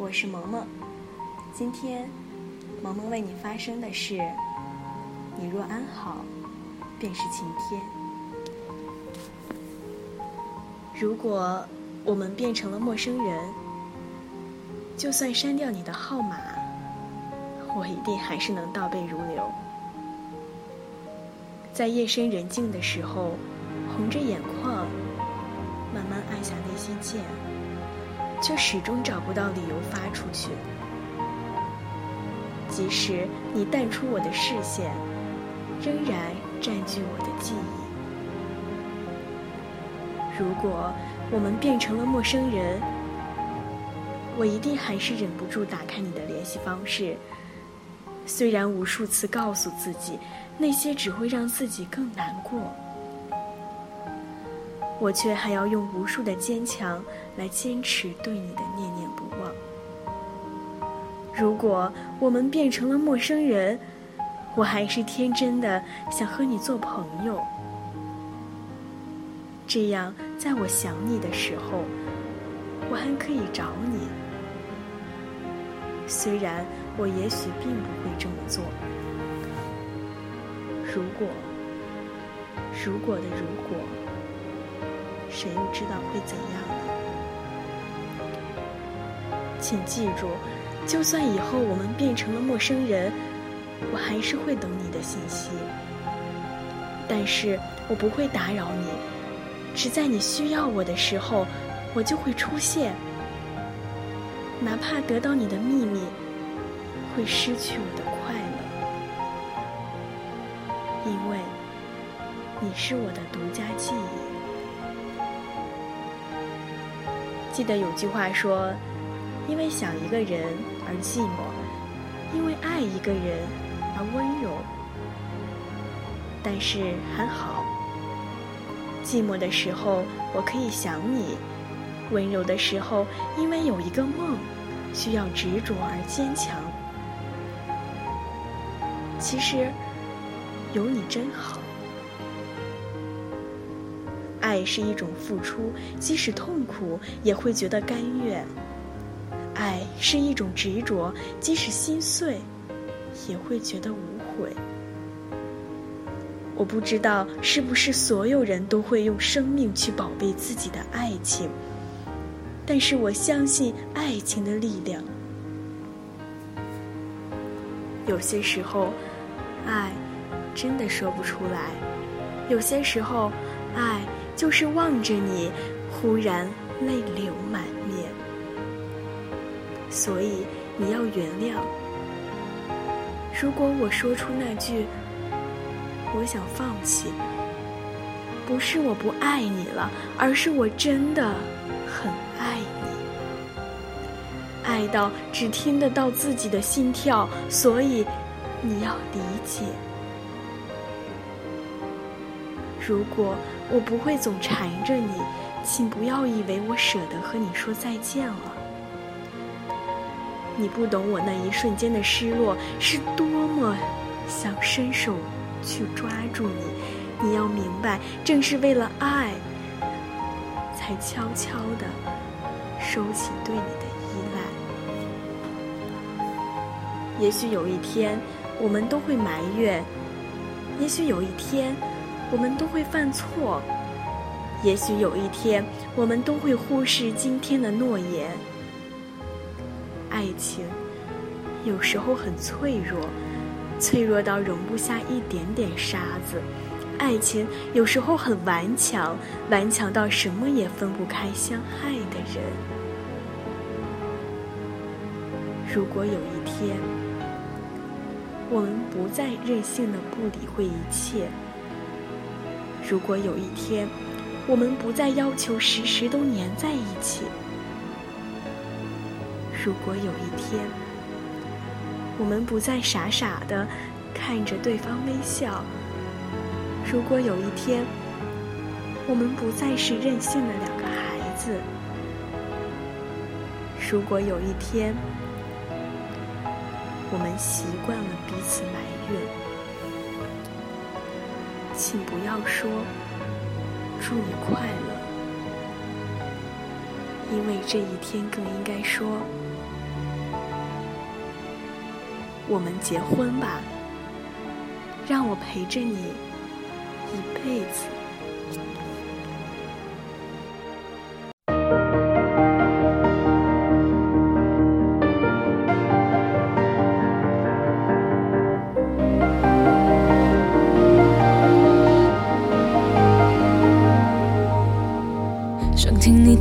我是萌萌。今天，萌萌为你发声的是：你若安好，便是晴天。如果我们变成了陌生人，就算删掉你的号码，我一定还是能倒背如流。在夜深人静的时候，红着眼眶，慢慢按下那些键，却始终找不到理由发出去。即使你淡出我的视线，仍然占据我的记忆。如果我们变成了陌生人，我一定还是忍不住打开你的联系方式。虽然无数次告诉自己，那些只会让自己更难过，我却还要用无数的坚强来坚持对你的念念不忘。如果我们变成了陌生人，我还是天真的想和你做朋友。这样，在我想你的时候，我还可以找你。虽然我也许并不会这么做。如果，如果的如果，谁又知道会怎样呢？请记住，就算以后我们变成了陌生人，我还是会等你的信息。但是我不会打扰你。只在你需要我的时候，我就会出现。哪怕得到你的秘密，会失去我的快乐，因为你是我的独家记忆。记得有句话说：“因为想一个人而寂寞，因为爱一个人而温柔。”但是还好。寂寞的时候，我可以想你；温柔的时候，因为有一个梦，需要执着而坚强。其实，有你真好。爱是一种付出，即使痛苦也会觉得甘愿；爱是一种执着，即使心碎也会觉得无悔。我不知道是不是所有人都会用生命去宝贝自己的爱情，但是我相信爱情的力量。有些时候，爱真的说不出来；有些时候，爱就是望着你，忽然泪流满面。所以你要原谅。如果我说出那句。我想放弃，不是我不爱你了，而是我真的很爱你，爱到只听得到自己的心跳，所以你要理解。如果我不会总缠着你，请不要以为我舍得和你说再见了。你不懂我那一瞬间的失落是多么想伸手。去抓住你，你要明白，正是为了爱，才悄悄地收起对你的依赖。也许有一天，我们都会埋怨；也许有一天，我们都会犯错；也许有一天，我们都会忽视今天的诺言。爱情有时候很脆弱。脆弱到容不下一点点沙子，爱情有时候很顽强，顽强到什么也分不开相爱的人。如果有一天，我们不再任性的不理会一切；如果有一天，我们不再要求时时都黏在一起；如果有一天，我们不再傻傻的看着对方微笑。如果有一天，我们不再是任性的两个孩子；如果有一天，我们习惯了彼此埋怨，请不要说祝你快乐因为这一天更应该说我们结婚吧让我陪着你一辈子。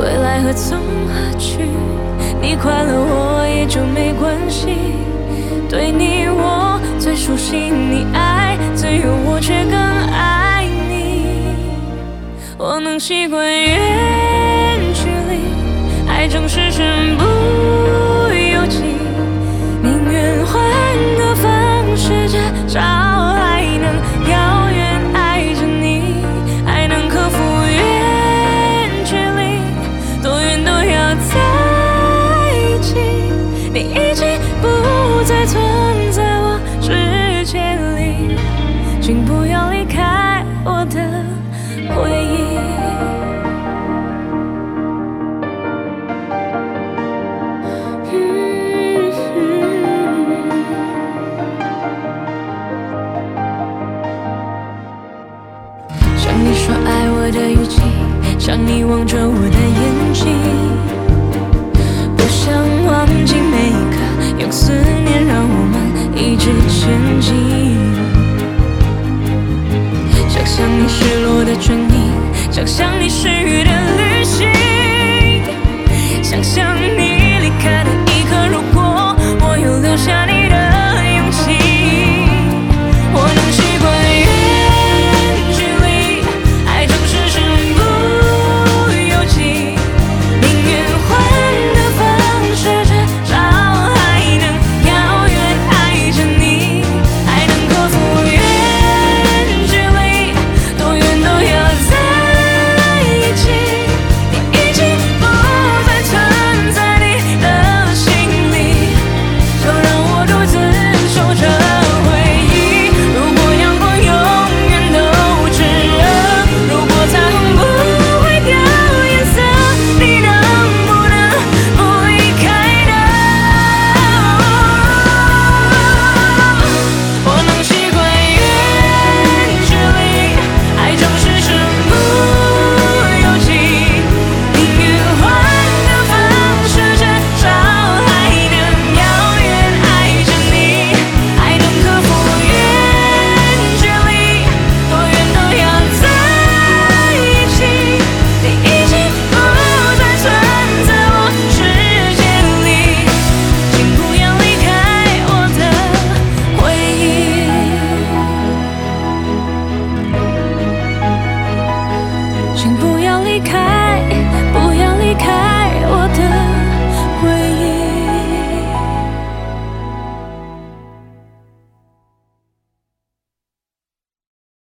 未来何从何去？你快乐我也就没关系。对你我最熟悉，你爱自由，我却更爱你。我能习惯远距离，爱总是身不。我的眼睛不想忘记每一刻，用思念让我们一直前进。想象你失落的唇印，想象你失语的。